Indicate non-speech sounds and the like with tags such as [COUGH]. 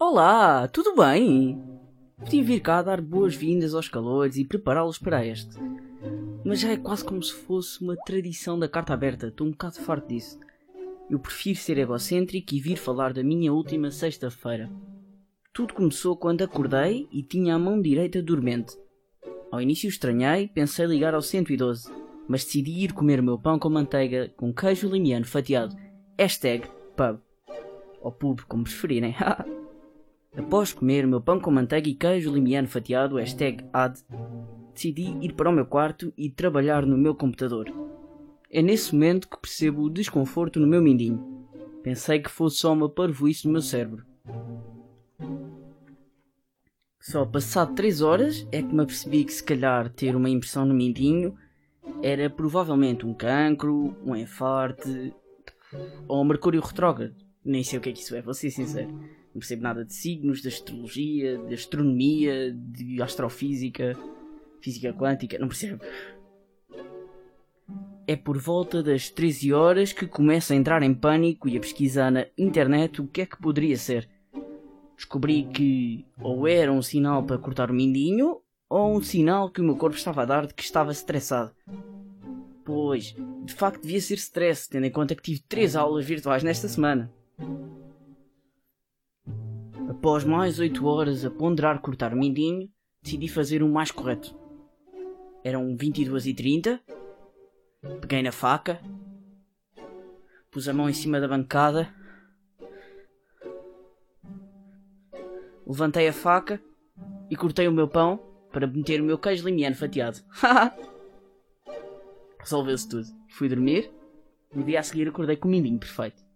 Olá, tudo bem? Podia vir cá dar boas-vindas aos calores e prepará-los para este. Mas já é quase como se fosse uma tradição da carta aberta, estou um bocado farto disso. Eu prefiro ser egocêntrico e vir falar da minha última sexta-feira. Tudo começou quando acordei e tinha a mão direita dormente. Ao início estranhei, pensei ligar ao 112, mas decidi ir comer o meu pão com manteiga com queijo limiano fatiado. Hashtag pub. Ou pub, como preferirem. [LAUGHS] Após comer o meu pão com manteiga e queijo limiano fatiado, hashtag ad, decidi ir para o meu quarto e trabalhar no meu computador. É nesse momento que percebo o desconforto no meu mindinho. Pensei que fosse só uma parvoíce no meu cérebro. Só passado 3 horas é que me apercebi que se calhar ter uma impressão no mindinho era provavelmente um cancro, um enfarte ou um mercúrio retrógrado. Nem sei o que é que isso é, vou ser sincero. Não percebo nada de signos, de astrologia, de astronomia, de astrofísica, física quântica, não percebo. É por volta das 13 horas que começo a entrar em pânico e a pesquisar na internet o que é que poderia ser. Descobri que ou era um sinal para cortar o mindinho ou um sinal que o meu corpo estava a dar de que estava estressado. Pois, de facto devia ser stress, tendo em conta que tive 3 aulas virtuais nesta semana. Após mais 8 horas a ponderar cortar o mindinho, decidi fazer o mais correto. Eram 22h30, peguei na faca, pus a mão em cima da bancada, levantei a faca e cortei o meu pão para meter o meu queijo limiano fatiado. [LAUGHS] Resolveu-se tudo. Fui dormir. No dia a seguir acordei com o mindinho perfeito.